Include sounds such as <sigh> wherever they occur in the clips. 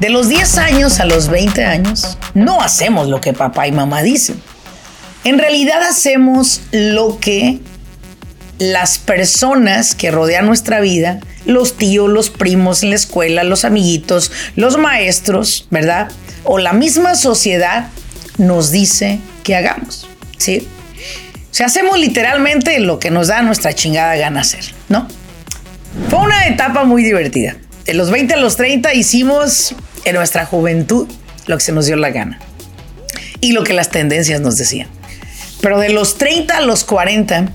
De los 10 años a los 20 años, no hacemos lo que papá y mamá dicen. En realidad hacemos lo que las personas que rodean nuestra vida, los tíos, los primos en la escuela, los amiguitos, los maestros, ¿verdad? O la misma sociedad nos dice que hagamos, ¿sí? O sea, hacemos literalmente lo que nos da nuestra chingada gana hacer, ¿no? Fue una etapa muy divertida. De los 20 a los 30 hicimos en nuestra juventud lo que se nos dio la gana y lo que las tendencias nos decían. Pero de los 30 a los 40,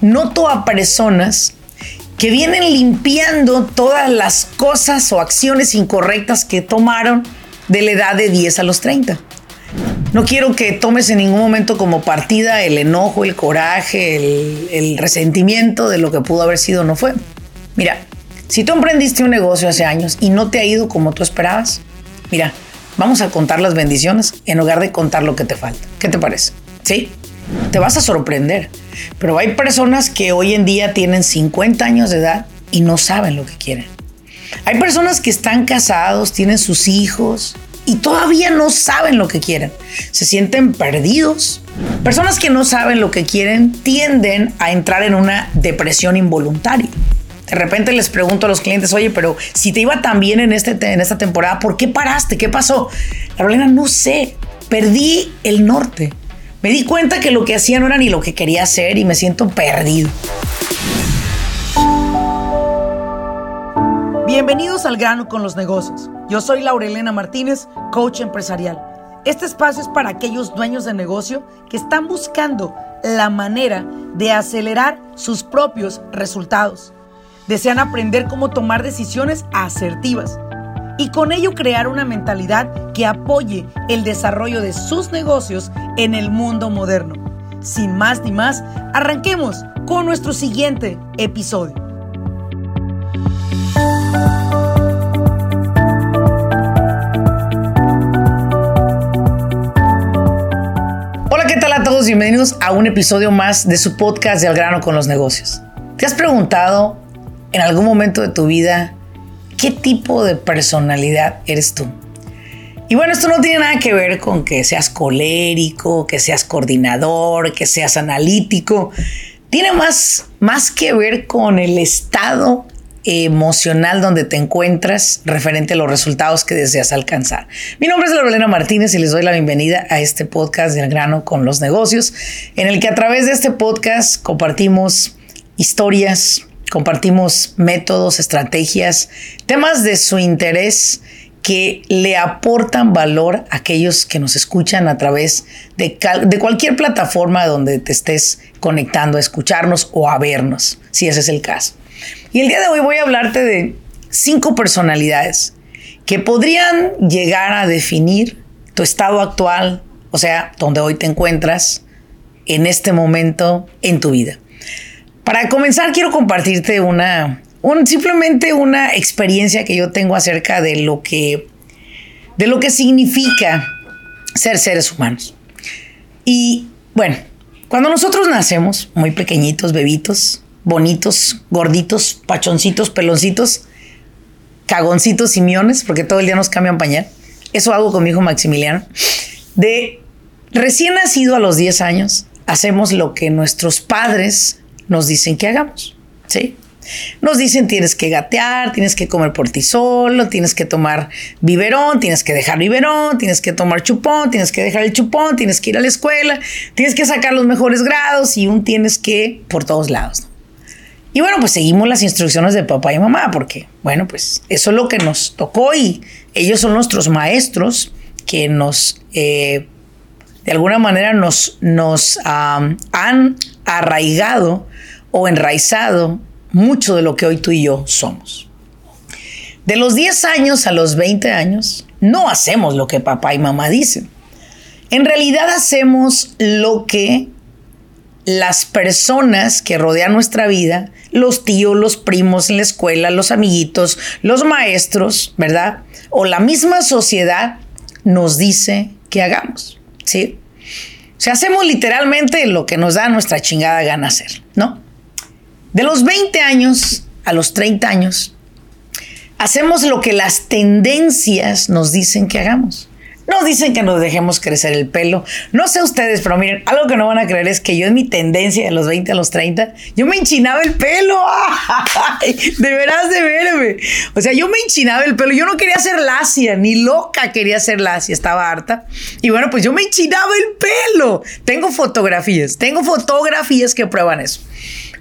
noto a personas que vienen limpiando todas las cosas o acciones incorrectas que tomaron de la edad de 10 a los 30. No quiero que tomes en ningún momento como partida el enojo, el coraje, el, resentimiento de lo que pudo haber sido o no fue. Mira, si tú emprendiste un negocio hace años y no te ha ido como tú esperabas, mira, vamos a contar las bendiciones en lugar de contar lo que te falta. ¿Qué te parece? ¿Sí? Te vas a sorprender. Pero hay personas que hoy en día tienen 50 años de edad y no saben lo que quieren. Hay personas que están casados, tienen sus hijos y todavía no saben lo que quieren. Se sienten perdidos. Personas que no saben lo que quieren tienden a entrar en una depresión involuntaria. De repente les pregunto a los clientes, oye, pero si te iba tan bien en, este, en esta temporada, ¿por qué paraste? ¿Qué pasó? Carolina, no sé, perdí el norte. Me di cuenta que lo que hacía no era ni lo que quería hacer y me siento perdido. Bienvenidos al grano con los negocios. Yo soy Laurelena Martínez, coach empresarial. Este espacio es para aquellos dueños de negocio que están buscando la manera de acelerar sus propios resultados desean aprender cómo tomar decisiones asertivas y con ello crear una mentalidad que apoye el desarrollo de sus negocios en el mundo moderno. Sin más ni más, arranquemos con nuestro siguiente episodio. Hola, ¿qué tal a todos? Bienvenidos a un episodio más de su podcast de Al grano con los negocios. ¿Te has preguntado en algún momento de tu vida qué tipo de personalidad eres tú. Y bueno, esto no tiene nada que ver con que seas colérico, que seas coordinador, que seas analítico. Tiene más, más que ver con el estado emocional donde te encuentras referente a los resultados que deseas alcanzar. Mi nombre es Lorena Martínez y les doy la bienvenida a este podcast del grano con los negocios, en el que a través de este podcast compartimos historias, compartimos métodos, estrategias, temas de su interés que le aportan valor a aquellos que nos escuchan a través de, cualquier plataforma donde te estés conectando a escucharnos o a vernos, si ese es el caso. Y el día de hoy voy a hablarte de cinco personalidades que podrían llegar a definir tu estado actual, o sea, donde hoy te encuentras en este momento en tu vida. Para comenzar, quiero compartirte una, simplemente una experiencia que yo tengo acerca de lo que, de lo que significa ser seres humanos. Y bueno, cuando nosotros nacemos, muy pequeñitos, bebitos, bonitos, gorditos, pachoncitos, peloncitos, cagoncitos, simiones, porque todo el día nos cambian pañal. Eso hago con mi hijo Maximiliano. De recién nacido a los 10 años, hacemos lo que nuestros padres nos dicen que hagamos, ¿sí? Nos dicen tienes que gatear, tienes que comer por ti solo, tienes que tomar biberón, tienes que dejar biberón, tienes que tomar chupón, tienes que dejar el chupón, tienes que ir a la escuela, tienes que sacar los mejores grados y un tienes que por todos lados. Y bueno, pues seguimos las instrucciones de papá y mamá porque, bueno, pues eso es lo que nos tocó y ellos son nuestros maestros que nos, eh, de alguna manera, nos, nos han arraigado o enraizado mucho de lo que hoy tú y yo somos. De los 10 años a los 20 años, no hacemos lo que papá y mamá dicen. En realidad hacemos lo que las personas que rodean nuestra vida, los tíos, los primos en la escuela, los amiguitos, los maestros, ¿verdad? O la misma sociedad nos dice que hagamos, ¿sí? O sea, hacemos literalmente lo que nos da nuestra chingada gana hacer, ¿no? De los 20 años a los 30 años, hacemos lo que las tendencias nos dicen que hagamos. Nos dicen que nos dejemos crecer el pelo. No sé ustedes, pero miren, algo que no van a creer es que yo en mi tendencia de los 20 a los 30, yo me enchinaba el pelo. <laughs> de veras de verme. O sea, yo me enchinaba el pelo. Yo no quería ser lacia, ni loca quería ser lacia, estaba harta. Y bueno, pues yo me enchinaba el pelo. Tengo fotografías, tengo fotografías que prueban eso.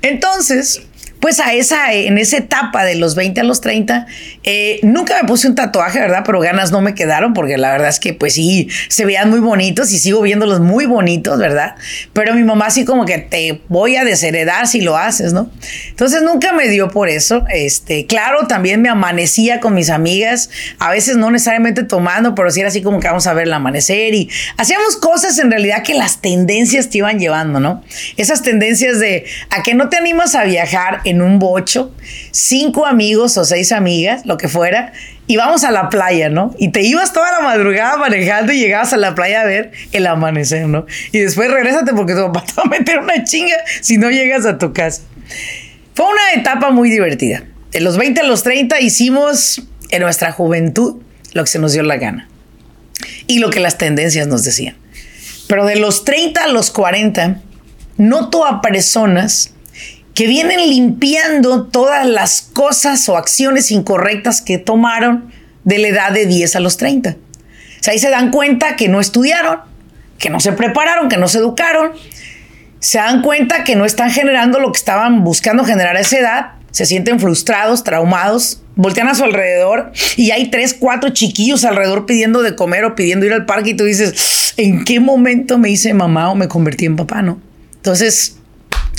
Entonces, pues a esa, en esa etapa de los 20 a los 30, eh, nunca me puse un tatuaje, ¿verdad? Pero ganas no me quedaron porque la verdad es que pues sí, se veían muy bonitos y sigo viéndolos muy bonitos, ¿verdad? Pero mi mamá así como que te voy a desheredar si lo haces, ¿no? Entonces nunca me dio por eso. Este, claro, también me amanecía con mis amigas, a veces no necesariamente tomando, pero sí era así como que vamos a ver el amanecer y hacíamos cosas en realidad que las tendencias te iban llevando, ¿no? Esas tendencias de a que no te animas a viajar en un bocho, cinco amigos o seis amigas, lo que fuera, y vamos a la playa, ¿no? Y te ibas toda la madrugada manejando y llegabas a la playa a ver el amanecer, ¿no? Y después regrésate porque tu papá <laughs> te va a meter una chinga si no llegas a tu casa. Fue una etapa muy divertida. De los 20 a los 30 hicimos en nuestra juventud lo que se nos dio la gana y lo que las tendencias nos decían. Pero de los 30 a los 40, noto a personas que vienen limpiando todas las cosas o acciones incorrectas que tomaron de la edad de 10 a los 30. O sea, ahí se dan cuenta que no estudiaron, que no se prepararon, que no se educaron. Se dan cuenta que no están generando lo que estaban buscando generar a esa edad. Se sienten frustrados, traumados, voltean a su alrededor y hay tres, cuatro chiquillos alrededor pidiendo de comer o pidiendo ir al parque y tú dices, ¿en qué momento me hice mamá o me convertí en papá? No. Entonces,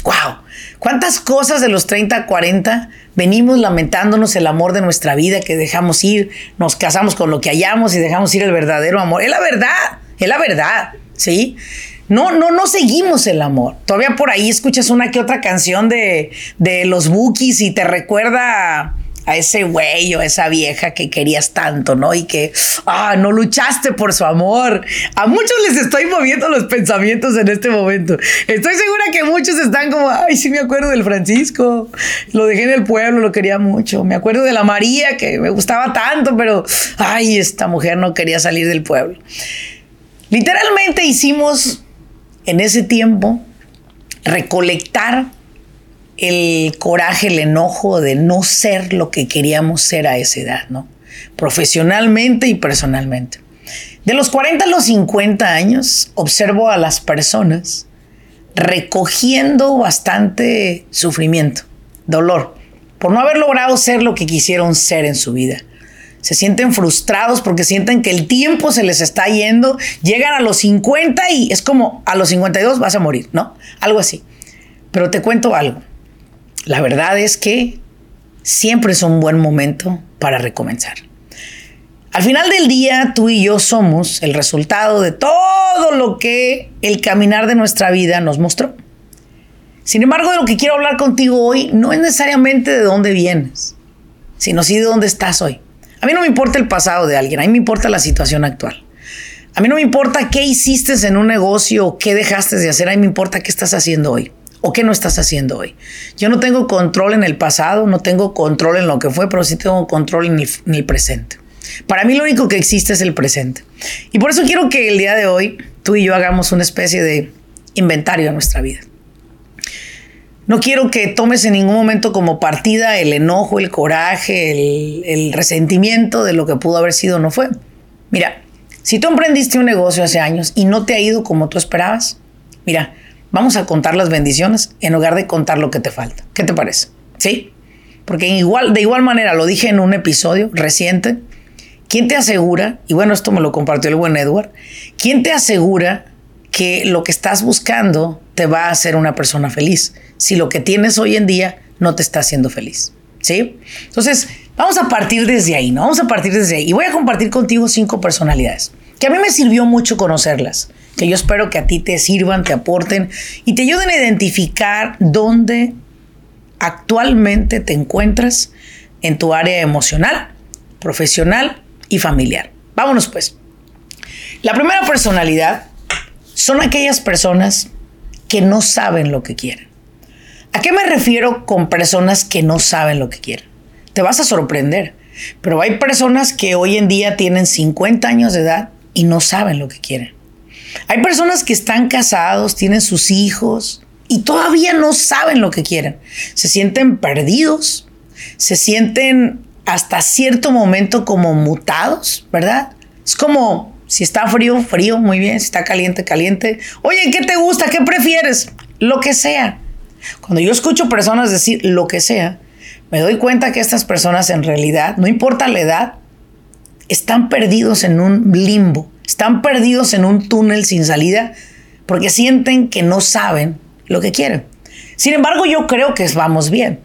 wow ¿Cuántas cosas de los 30 a 40 venimos lamentándonos el amor de nuestra vida que dejamos ir, nos casamos con lo que hallamos y dejamos ir el verdadero amor? Es la verdad, es la verdad, ¿sí? No, no, no seguimos el amor. Todavía por ahí escuchas una que otra canción de, de los Bookies y te recuerda a ese güey o esa vieja que querías tanto, ¿no? Y que, ah, no luchaste por su amor. A muchos les estoy moviendo los pensamientos en este momento. Estoy segura que muchos están como, ay, sí me acuerdo del Francisco. Lo dejé en el pueblo, lo quería mucho. Me acuerdo de la María, que me gustaba tanto, pero, ay, esta mujer no quería salir del pueblo. Literalmente hicimos en ese tiempo recolectar el coraje, el enojo de no ser lo que queríamos ser a esa edad, ¿no? Profesionalmente y personalmente. De los 40 a los 50 años, observo a las personas recogiendo bastante sufrimiento, dolor, por no haber logrado ser lo que quisieron ser en su vida. Se sienten frustrados porque sienten que el tiempo se les está yendo, llegan a los 50 y es como a los 52 vas a morir, ¿no? Algo así. Pero te cuento algo la verdad es que siempre es un buen momento para recomenzar. Al final del día, tú y yo somos el resultado de todo lo que el caminar de nuestra vida nos mostró. Sin embargo, de lo que quiero hablar contigo hoy no es necesariamente de dónde vienes, sino sí de dónde estás hoy. A mí no me importa el pasado de alguien, a mí me importa la situación actual. A mí no me importa qué hiciste en un negocio o qué dejaste de hacer, a mí me importa qué estás haciendo hoy o qué no estás haciendo hoy. Yo no tengo control en el pasado, no tengo control en lo que fue, pero sí tengo control en el, presente. Para mí lo único que existe es el presente. Y por eso quiero que el día de hoy tú y yo hagamos una especie de inventario de nuestra vida. No quiero que tomes en ningún momento como partida el enojo, el coraje, el, el resentimiento de lo que pudo haber sido no fue. Mira, si tú emprendiste un negocio hace años y no te ha ido como tú esperabas, mira, Vamos a contar las bendiciones en lugar de contar lo que te falta. ¿Qué te parece? ¿Sí? Porque igual, de igual manera, lo dije en un episodio reciente, ¿quién te asegura, y bueno, esto me lo compartió el buen Edward, ¿quién te asegura que lo que estás buscando te va a hacer una persona feliz si lo que tienes hoy en día no te está haciendo feliz? ¿Sí? Entonces, vamos a partir desde ahí, ¿no? Vamos a partir desde ahí. Y voy a compartir contigo cinco personalidades que a mí me sirvió mucho conocerlas que yo espero que a ti te sirvan, te aporten y te ayuden a identificar dónde actualmente te encuentras en tu área emocional, profesional y familiar. Vámonos pues. La primera personalidad son aquellas personas que no saben lo que quieren. ¿A qué me refiero con personas que no saben lo que quieren? Te vas a sorprender. Pero hay personas que hoy en día tienen 50 años de edad y no saben lo que quieren. Hay personas que están casados, tienen sus hijos y todavía no saben lo que quieren. Se sienten perdidos, se sienten hasta cierto momento como mutados, ¿verdad? Es como si está frío, frío, muy bien, si está caliente, caliente. Oye, ¿qué te gusta? ¿Qué prefieres? Lo que sea. Cuando yo escucho personas decir lo que sea, me doy cuenta que estas personas en realidad, no importa la edad, están perdidos en un limbo, están perdidos en un túnel sin salida porque sienten que no saben lo que quieren. Sin embargo, yo creo que vamos bien,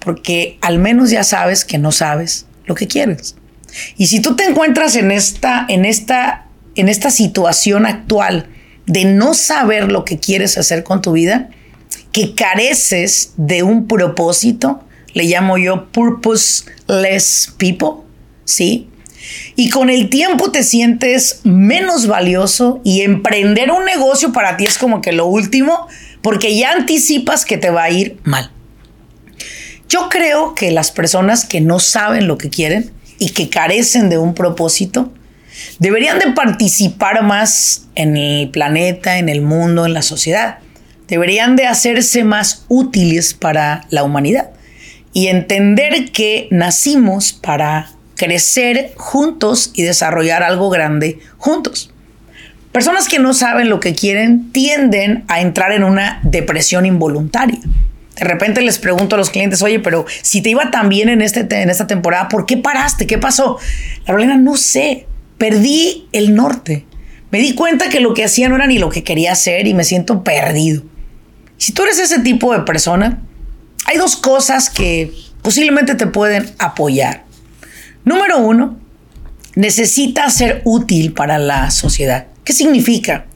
porque al menos ya sabes que no sabes lo que quieres. Y si tú te encuentras en esta, en esta, en esta situación actual de no saber lo que quieres hacer con tu vida, que careces de un propósito, le llamo yo purposeless people, ¿sí? Y con el tiempo te sientes menos valioso y emprender un negocio para ti es como que lo último, porque ya anticipas que te va a ir mal. Yo creo que las personas que no saben lo que quieren y que carecen de un propósito, deberían de participar más en el planeta, en el mundo, en la sociedad. Deberían de hacerse más útiles para la humanidad y entender que nacimos para crecer juntos y desarrollar algo grande juntos. Personas que no saben lo que quieren tienden a entrar en una depresión involuntaria. De repente les pregunto a los clientes, oye, pero si te iba tan bien en, este, en esta temporada, ¿por qué paraste? ¿Qué pasó? La verdad, no sé. Perdí el norte. Me di cuenta que lo que hacía no era ni lo que quería hacer y me siento perdido. Si tú eres ese tipo de persona, hay dos cosas que posiblemente te pueden apoyar. Número uno, necesitas ser útil para la sociedad. ¿Qué significa?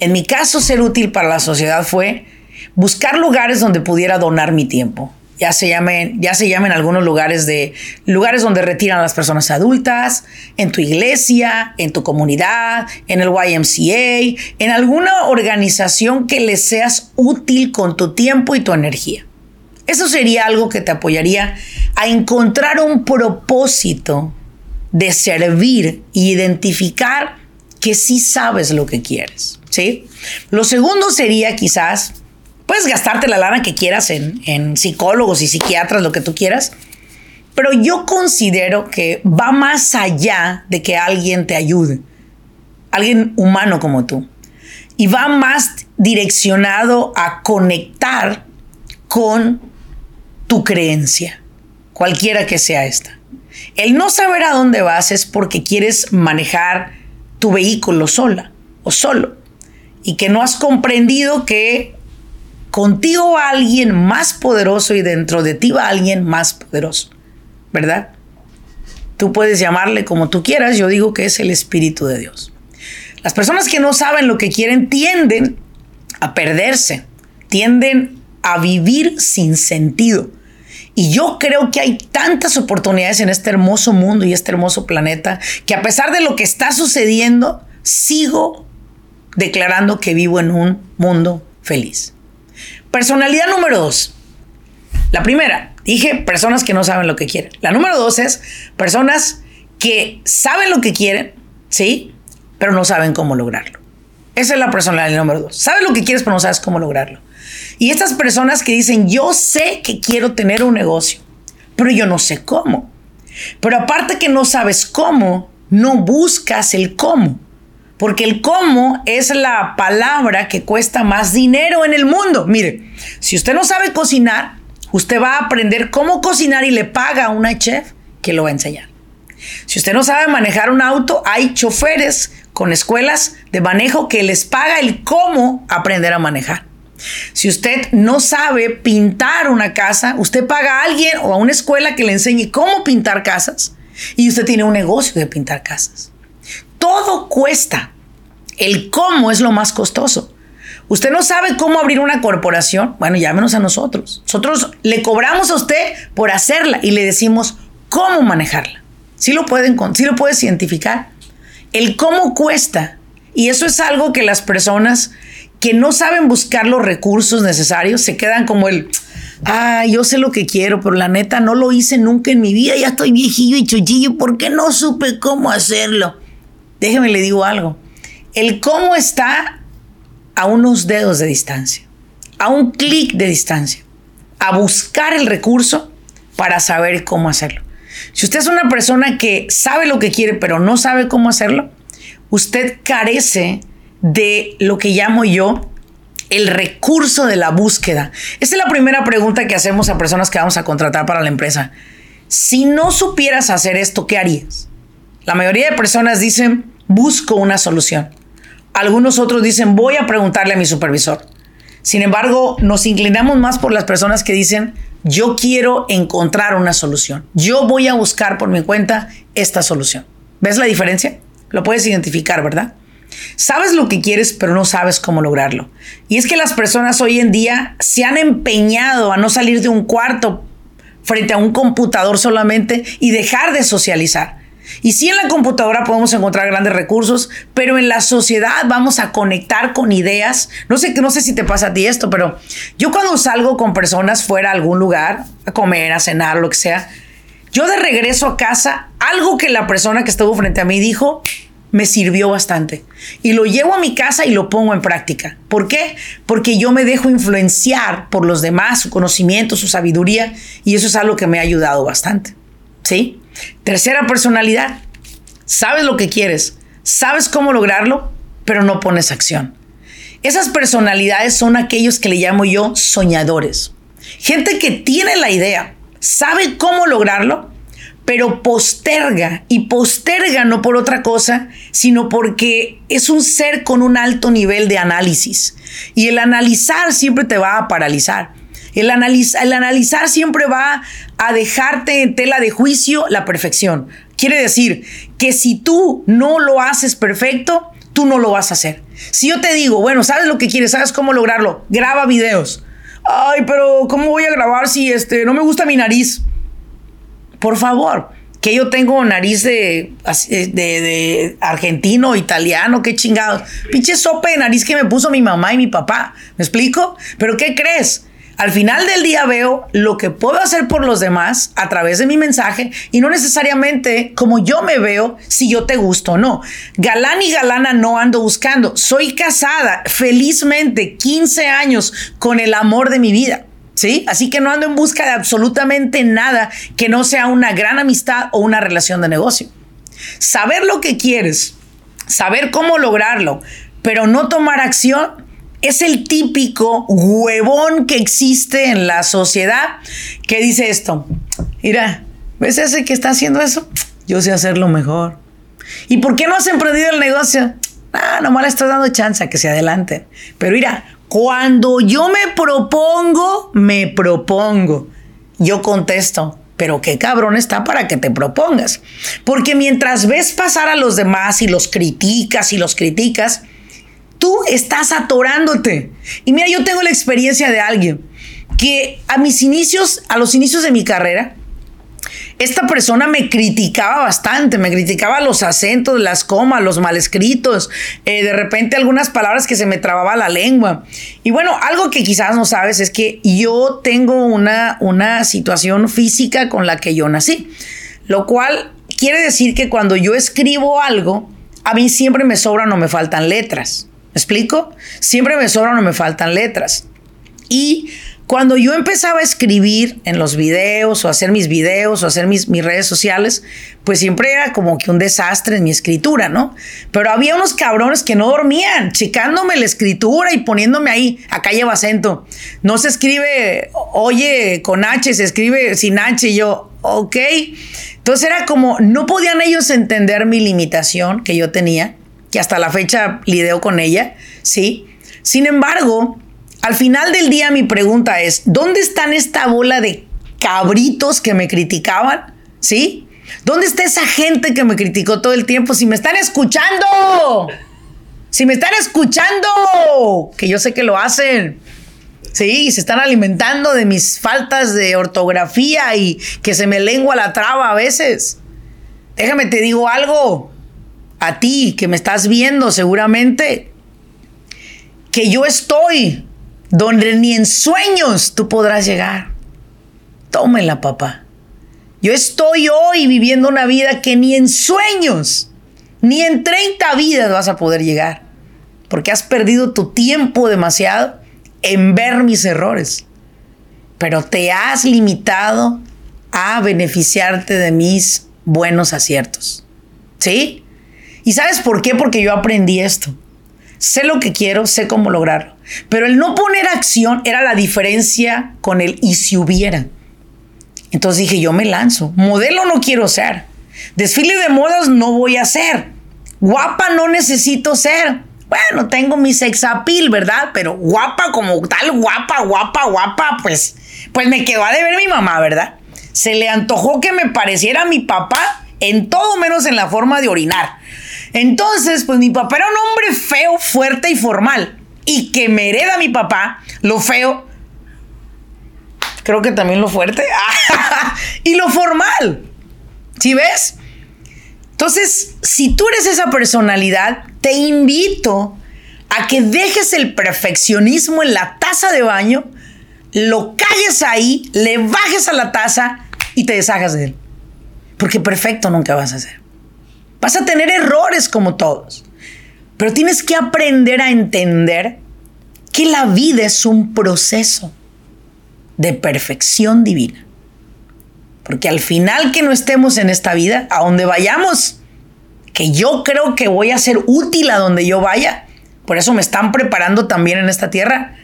En mi caso, ser útil para la sociedad fue buscar lugares donde pudiera donar mi tiempo. Ya se llamen, ya se llamen algunos lugares de lugares donde retiran a las personas adultas, en tu iglesia, en tu comunidad, en el YMCA, en alguna organización que le seas útil con tu tiempo y tu energía. Eso sería algo que te apoyaría a encontrar un propósito de servir e identificar que sí sabes lo que quieres, ¿sí? Lo segundo sería quizás Puedes gastarte la lana que quieras en, psicólogos y psiquiatras, lo que tú quieras, pero yo considero que va más allá de que alguien te ayude, alguien humano como tú, y va más direccionado a conectar con tu creencia, cualquiera que sea esta. El no saber a dónde vas es porque quieres manejar tu vehículo sola o solo y que no has comprendido que contigo va alguien más poderoso y dentro de ti va alguien más poderoso, ¿verdad? Tú puedes llamarle como tú quieras, yo digo que es el Espíritu de Dios. Las personas que no saben lo que quieren tienden a perderse, tienden a vivir sin sentido. Y yo creo que hay tantas oportunidades en este hermoso mundo y este hermoso planeta que a pesar de lo que está sucediendo, sigo declarando que vivo en un mundo feliz. Personalidad número dos. La primera, dije personas que no saben lo que quieren. La número dos es personas que saben lo que quieren, ¿sí? Pero no saben cómo lograrlo. Esa es la personalidad número dos. Sabes lo que quieres, pero no sabes cómo lograrlo. Y estas personas que dicen, yo sé que quiero tener un negocio, pero yo no sé cómo. Pero aparte que no sabes cómo, no buscas el cómo. Porque el cómo es la palabra que cuesta más dinero en el mundo. Mire, si usted no sabe cocinar, usted va a aprender cómo cocinar y le paga a una chef que lo va a enseñar. Si usted no sabe manejar un auto, hay choferes con escuelas de manejo que les paga el cómo aprender a manejar. Si usted no sabe pintar una casa, usted paga a alguien o a una escuela que le enseñe cómo pintar casas y usted tiene un negocio de pintar casas. Todo cuesta. El cómo es lo más costoso. Usted no sabe cómo abrir una corporación. Bueno, llámenos a nosotros. Nosotros le cobramos a usted por hacerla y le decimos cómo manejarla. Si lo pueden, si lo puedes identificar. El cómo cuesta. Y eso es algo que las personas que no saben buscar los recursos necesarios se quedan como el, ah, yo sé lo que quiero, pero la neta no lo hice nunca en mi vida, ya estoy viejillo y chochillo, ¿por qué no supe cómo hacerlo? Déjeme le digo algo. El cómo está a unos dedos de distancia, a un clic de distancia, a buscar el recurso para saber cómo hacerlo. Si usted es una persona que sabe lo que quiere, pero no sabe cómo hacerlo, usted carece de lo que llamo yo el recurso de la búsqueda. Esa es la primera pregunta que hacemos a personas que vamos a contratar para la empresa. Si no supieras hacer esto, ¿qué harías? La mayoría de personas dicen, busco una solución. Algunos otros dicen, voy a preguntarle a mi supervisor. Sin embargo, nos inclinamos más por las personas que dicen, yo quiero encontrar una solución. Yo voy a buscar por mi cuenta esta solución. ¿Ves la diferencia? Lo puedes identificar, ¿verdad? Sabes lo que quieres, pero no sabes cómo lograrlo. Y es que las personas hoy en día se han empeñado a no salir de un cuarto frente a un computador solamente y dejar de socializar. Y sí en la computadora podemos encontrar grandes recursos, pero en la sociedad vamos a conectar con ideas. No sé, no sé si te pasa a ti esto, pero yo cuando salgo con personas fuera a algún lugar, a comer, a cenar, lo que sea, yo de regreso a casa, algo que la persona que estuvo frente a mí dijo, me sirvió bastante. Y lo llevo a mi casa y lo pongo en práctica. ¿Por qué? Porque yo me dejo influenciar por los demás, su conocimiento, su sabiduría, y eso es algo que me ha ayudado bastante. ¿Sí? Tercera personalidad. Sabes lo que quieres, sabes cómo lograrlo, pero no pones acción. Esas personalidades son aquellos que le llamo yo soñadores. Gente que tiene la idea, sabe cómo lograrlo, pero posterga y posterga no por otra cosa, sino porque es un ser con un alto nivel de análisis. Y el analizar siempre te va a paralizar. El, analizar siempre va a dejarte en tela de juicio la perfección. Quiere decir que si tú no lo haces perfecto, tú no lo vas a hacer. Si yo te digo, bueno, sabes lo que quieres, sabes cómo lograrlo, graba videos. Ay, pero ¿cómo voy a grabar si este no me gusta mi nariz? Por favor, que yo tengo nariz de, de, argentino, italiano, qué chingados. Pinche sopa de nariz que me puso mi mamá y mi papá. ¿Me explico? Pero ¿qué crees? Al final del día veo lo que puedo hacer por los demás a través de mi mensaje y no necesariamente como yo me veo si yo te gusto o no. Galán y galana no ando buscando. Soy casada felizmente 15 años con el amor de mi vida. ¿Sí? Así que no ando en busca de absolutamente nada que no sea una gran amistad o una relación de negocio. Saber lo que quieres, saber cómo lograrlo, pero no tomar acción es el típico huevón que existe en la sociedad que dice esto. Mira, ¿ves ese que está haciendo eso? Yo sé hacerlo mejor. ¿Y por qué no has emprendido el negocio? Ah, nomás le estás dando chance a que se adelante. Pero mira, cuando yo me propongo, me propongo. Yo contesto, pero qué cabrón está para que te propongas. Porque mientras ves pasar a los demás y los criticas y los criticas, tú estás atorándote. Y mira, yo tengo la experiencia de alguien que a mis inicios, a los inicios de mi carrera, esta persona me criticaba bastante, me criticaba los acentos, las comas, los mal escritos, eh, de repente algunas palabras que se me trababa la lengua. Y bueno, algo que quizás no sabes es que yo tengo una, una situación física con la que yo nací, lo cual quiere decir que cuando yo escribo algo, a mí siempre me sobran o me faltan letras. ¿Me explico? Siempre me sobran o me faltan letras. Y cuando yo empezaba a escribir en los videos o hacer mis videos o hacer mis, mis, redes sociales, pues siempre era como que un desastre en mi escritura, ¿no? Pero había unos cabrones que no dormían, checándome la escritura y poniéndome ahí, acá lleva acento. No se escribe, oye, con H, se escribe sin H y yo, ok. Entonces era como, no podían ellos entender mi limitación que yo tenía, que hasta la fecha lidio con ella, ¿sí? Sin embargo, al final del día mi pregunta es, ¿dónde están esta bola de cabritos que me criticaban? ¿Sí? ¿Dónde está esa gente que me criticó todo el tiempo? Si me están escuchando, si me están escuchando, que yo sé que lo hacen. Sí, se están alimentando de mis faltas de ortografía y que se me lengua la traba a veces. Déjame te digo algo. A ti que me estás viendo seguramente que yo estoy donde ni en sueños tú podrás llegar. Tómela, papá. Yo estoy hoy viviendo una vida que ni en sueños, ni en 30 vidas vas a poder llegar. Porque has perdido tu tiempo demasiado en ver mis errores. Pero te has limitado a beneficiarte de mis buenos aciertos. ¿Sí? ¿Y sabes por qué? Porque yo aprendí esto. Sé lo que quiero, sé cómo lograrlo. Pero el no poner acción era la diferencia con el y si hubiera. Entonces dije, yo me lanzo. Modelo no quiero ser. Desfile de modas no voy a hacer. Guapa no necesito ser. Bueno, tengo mi sex appeal, ¿verdad? Pero guapa como tal, guapa, guapa, guapa, pues, pues me quedó a deber mi mamá, ¿verdad? Se le antojó que me pareciera mi papá en todo menos en la forma de orinar. Entonces, pues mi papá era un hombre feo, fuerte y formal. Y que me hereda mi papá lo feo. Creo que también lo fuerte. <laughs> y lo formal. ¿Sí ves? Entonces, si tú eres esa personalidad, te invito a que dejes el perfeccionismo en la taza de baño, lo calles ahí, le bajes a la taza y te deshagas de él. Porque perfecto nunca vas a ser. Vas a tener errores como todos. Pero tienes que aprender a entender que la vida es un proceso de perfección divina. Porque al final que no estemos en esta vida, a donde vayamos, que yo creo que voy a ser útil a donde yo vaya, por eso me están preparando también en esta tierra,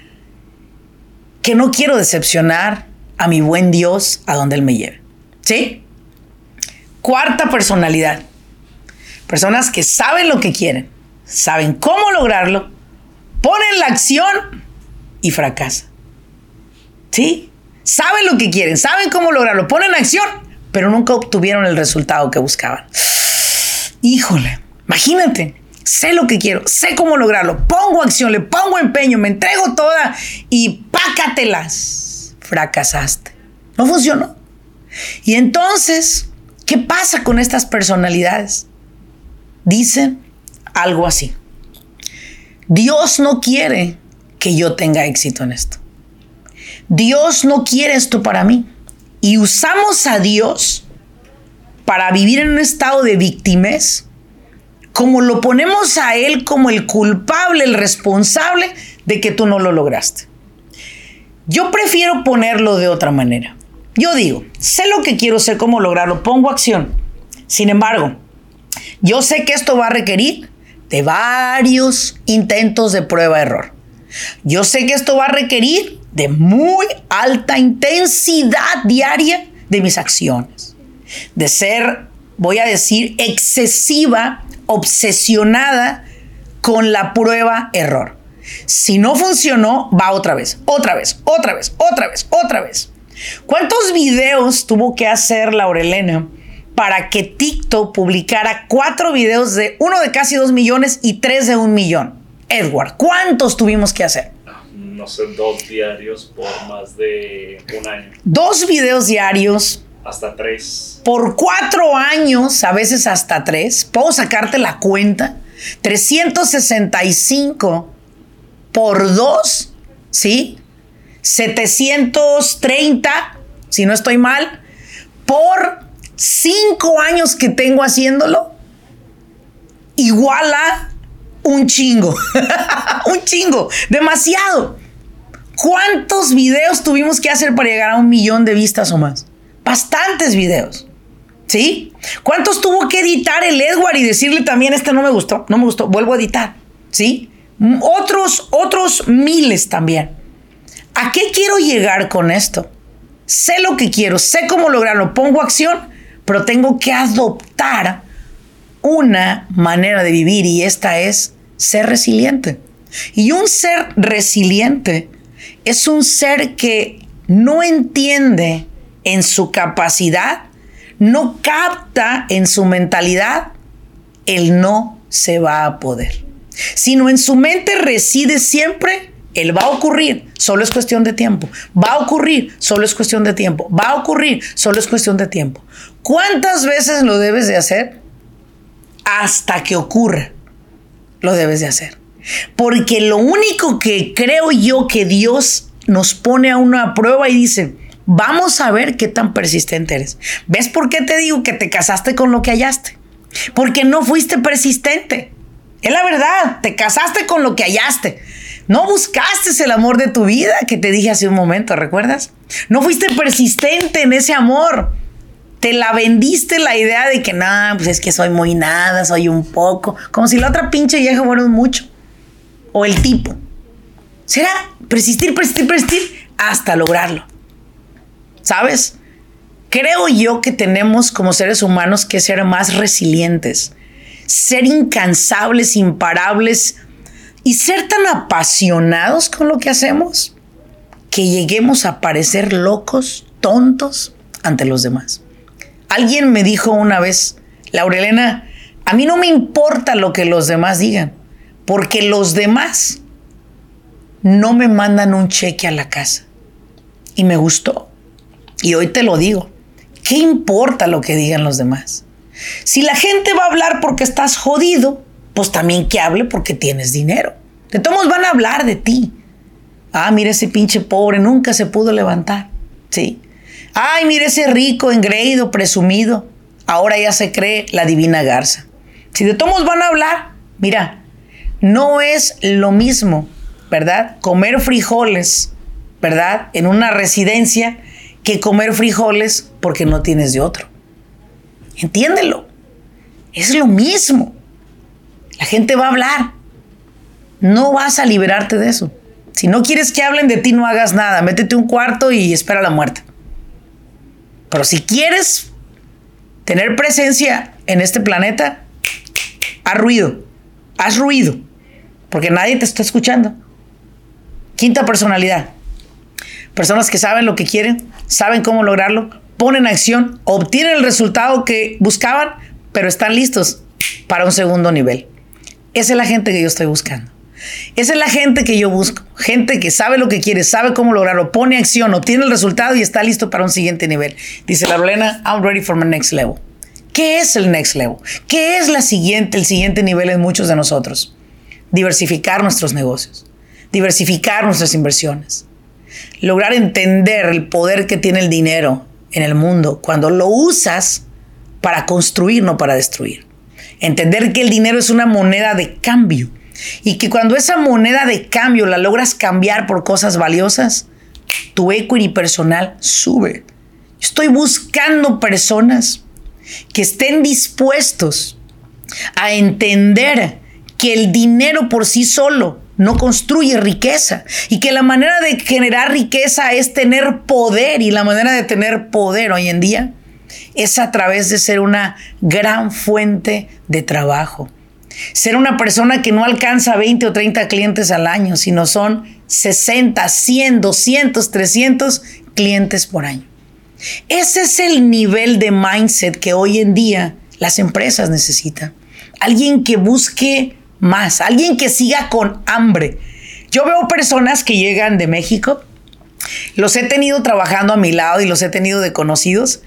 que no quiero decepcionar a mi buen Dios a donde Él me lleve. ¿Sí? Cuarta personalidad. Personas que saben lo que quieren, saben cómo lograrlo, ponen la acción y fracasan. ¿Sí? Saben lo que quieren, saben cómo lograrlo, ponen acción, pero nunca obtuvieron el resultado que buscaban. Híjole, imagínate, sé lo que quiero, sé cómo lograrlo, pongo acción, le pongo empeño, me entrego toda y pácatelas. Fracasaste. No funcionó. Y entonces, ¿qué pasa con estas personalidades? Dicen algo así. Dios no quiere que yo tenga éxito en esto. Dios no quiere esto para mí. Y usamos a Dios para vivir en un estado de víctimas, como lo ponemos a Él como el culpable, el responsable de que tú no lo lograste. Yo prefiero ponerlo de otra manera. Yo digo, sé lo que quiero, sé cómo lograrlo, pongo acción. Sin embargo, yo sé que esto va a requerir de varios intentos de prueba-error. Yo sé que esto va a requerir de muy alta intensidad diaria de mis acciones. De ser, voy a decir, excesiva, obsesionada con la prueba-error. Si no funcionó, va otra vez, otra vez, otra vez, otra vez, otra vez. ¿Cuántos videos tuvo que hacer Laurelena para que TikTok publicara cuatro videos de uno de casi dos millones y tres de un millón? Edward, ¿cuántos tuvimos que hacer? No sé, dos diarios por más de un año. Dos videos diarios. Hasta tres. Por cuatro años, a veces hasta tres. Puedo sacarte la cuenta. 365 por dos, ¿sí? 730, si no estoy mal, por cinco años que tengo haciéndolo, igual a un chingo. <laughs> un chingo. Demasiado. ¿Cuántos videos tuvimos que hacer para llegar a un millón de vistas o más? Bastantes videos. ¿Sí? ¿Cuántos tuvo que editar el Edward y decirle también, este no me gustó, no me gustó, vuelvo a editar? ¿Sí? Otros, otros miles también. ¿A qué quiero llegar con esto? Sé lo que quiero, sé cómo lograrlo, pongo acción, pero tengo que adoptar una manera de vivir y esta es ser resiliente. Y un ser resiliente es un ser que no entiende en su capacidad, no capta en su mentalidad el no se va a poder, sino en su mente reside siempre el va a ocurrir, solo es cuestión de tiempo. Va a ocurrir, solo es cuestión de tiempo. Va a ocurrir, solo es cuestión de tiempo. ¿Cuántas veces lo debes de hacer? Hasta que ocurra, lo debes de hacer. Porque lo único que creo yo que Dios nos pone a una prueba y dice, vamos a ver qué tan persistente eres. ¿Ves por qué te digo que te casaste con lo que hallaste? Porque no fuiste persistente. Es la verdad, te casaste con lo que hallaste. No buscaste el amor de tu vida que te dije hace un momento, ¿recuerdas? No fuiste persistente en ese amor. Te la vendiste la idea de que, nada, pues es que soy muy nada, soy un poco. Como si la otra pinche vieja fuera un mucho. O el tipo. Será persistir, persistir, persistir hasta lograrlo. ¿Sabes? Creo yo que tenemos como seres humanos que ser más resilientes ser incansables, imparables y ser tan apasionados con lo que hacemos que lleguemos a parecer locos, tontos ante los demás. Alguien me dijo una vez, Laurelena, a mí no me importa lo que los demás digan, porque los demás no me mandan un cheque a la casa. Y me gustó. Y hoy te lo digo. ¿Qué importa lo que digan los demás? Si la gente va a hablar porque estás jodido, pues también que hable porque tienes dinero. De todos van a hablar de ti. Ah, mira ese pinche pobre, nunca se pudo levantar. Sí. Ay, mira ese rico, engreído, presumido. Ahora ya se cree la divina garza. Si de todos van a hablar, mira, no es lo mismo, ¿verdad? Comer frijoles, ¿verdad? En una residencia que comer frijoles porque no tienes de otro. Entiéndelo. Es lo mismo. La gente va a hablar. No vas a liberarte de eso. Si no quieres que hablen de ti, no hagas nada. Métete un cuarto y espera la muerte. Pero si quieres tener presencia en este planeta, haz ruido. Haz ruido. Porque nadie te está escuchando. Quinta personalidad. Personas que saben lo que quieren, saben cómo lograrlo, ponen acción, obtienen el resultado que buscaban, pero están listos para un segundo nivel. Esa es la gente que yo estoy buscando. Esa es la gente que yo busco. Gente que sabe lo que quiere, sabe cómo lograrlo, pone acción, obtiene el resultado y está listo para un siguiente nivel. Dice la Lorena, I'm ready for my next level. ¿Qué es el next level? ¿Qué es la siguiente, el siguiente nivel en muchos de nosotros? Diversificar nuestros negocios, diversificar nuestras inversiones, lograr entender el poder que tiene el dinero en el mundo cuando lo usas para construir, no para destruir. Entender que el dinero es una moneda de cambio y que cuando esa moneda de cambio la logras cambiar por cosas valiosas, tu equity personal sube. Estoy buscando personas que estén dispuestos a entender que el dinero por sí solo no construye riqueza y que la manera de generar riqueza es tener poder y la manera de tener poder hoy en día es a través de ser una gran fuente de trabajo. Ser una persona que no alcanza 20 o 30 clientes al año, sino son 60, 100, 200, 300 clientes por año. Ese es el nivel de mindset que hoy en día las empresas necesitan. Alguien que busque más, alguien que siga con hambre. Yo veo personas que llegan de México, los he tenido trabajando a mi lado y los he tenido de conocidos,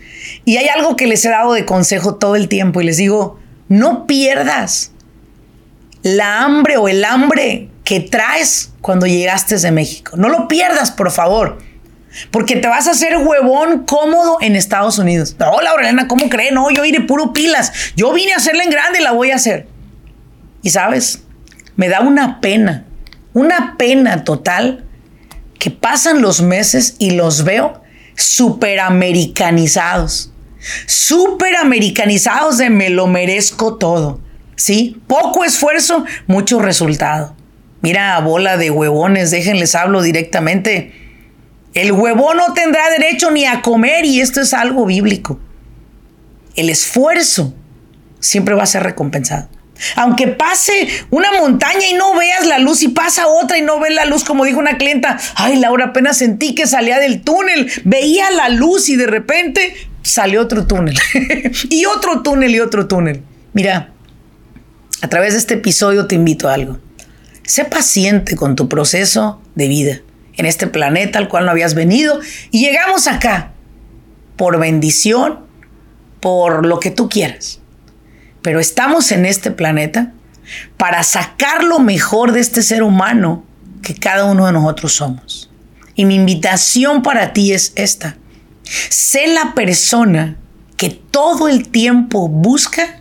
y hay algo que les he dado de consejo todo el tiempo y les digo, no pierdas la hambre o el hambre que traes cuando llegaste de México. No lo pierdas, por favor. Porque te vas a hacer huevón cómodo en Estados Unidos. No, Laurelena, ¿cómo cree? No, yo iré puro pilas. Yo vine a hacerla en grande y la voy a hacer. Y sabes, me da una pena, una pena total que pasan los meses y los veo superamericanizados. Superamericanizados de me lo merezco todo. ¿Sí? Poco esfuerzo, mucho resultado. Mira, bola de huevones, déjenles hablo directamente. El huevón no tendrá derecho ni a comer y esto es algo bíblico. El esfuerzo siempre va a ser recompensado. Aunque pase una montaña y no veas la luz y pasa otra y no ves la luz, como dijo una clienta, ay Laura, apenas sentí que salía del túnel, veía la luz y de repente salió otro túnel <laughs> y otro túnel y otro túnel. Mira, a través de este episodio te invito a algo. Sé paciente con tu proceso de vida en este planeta al cual no habías venido y llegamos acá por bendición, por lo que tú quieras. Pero estamos en este planeta para sacar lo mejor de este ser humano que cada uno de nosotros somos. Y mi invitación para ti es esta. Sé la persona que todo el tiempo busca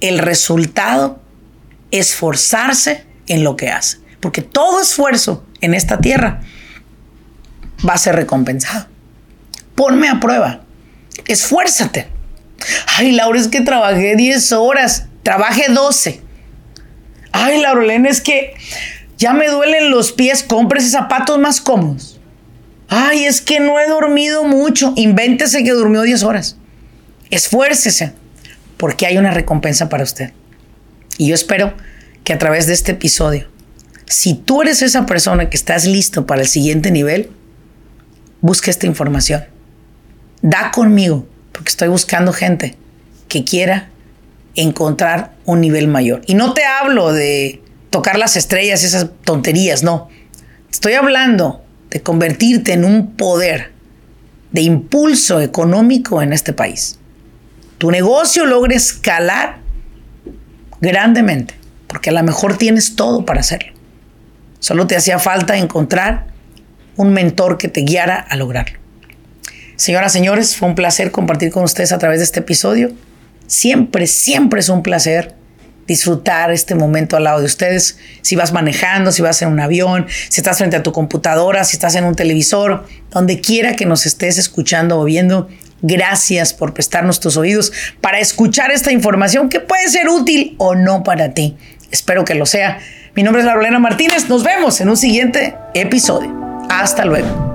el resultado, esforzarse en lo que hace. Porque todo esfuerzo en esta tierra va a ser recompensado. Ponme a prueba. Esfuérzate. Ay, Laura, es que trabajé 10 horas. Trabajé 12. Ay, Laurelena, es que ya me duelen los pies. Cómprese zapatos más cómodos. Ay, es que no he dormido mucho. Invéntese que durmió 10 horas. Esfuércese, porque hay una recompensa para usted. Y yo espero que a través de este episodio, si tú eres esa persona que estás listo para el siguiente nivel, busque esta información. Da conmigo, porque estoy buscando gente que quiera encontrar un nivel mayor. Y no te hablo de tocar las estrellas, esas tonterías, no. Estoy hablando de convertirte en un poder de impulso económico en este país. Tu negocio logre escalar grandemente, porque a lo mejor tienes todo para hacerlo. Solo te hacía falta encontrar un mentor que te guiara a lograrlo. Señoras, señores, fue un placer compartir con ustedes a través de este episodio. Siempre, siempre es un placer disfrutar este momento al lado de ustedes. Si vas manejando, si vas en un avión, si estás frente a tu computadora, si estás en un televisor, donde quiera que nos estés escuchando o viendo, gracias por prestarnos tus oídos para escuchar esta información que puede ser útil o no para ti. Espero que lo sea. Mi nombre es Laurelena Martínez. Nos vemos en un siguiente episodio. Hasta luego.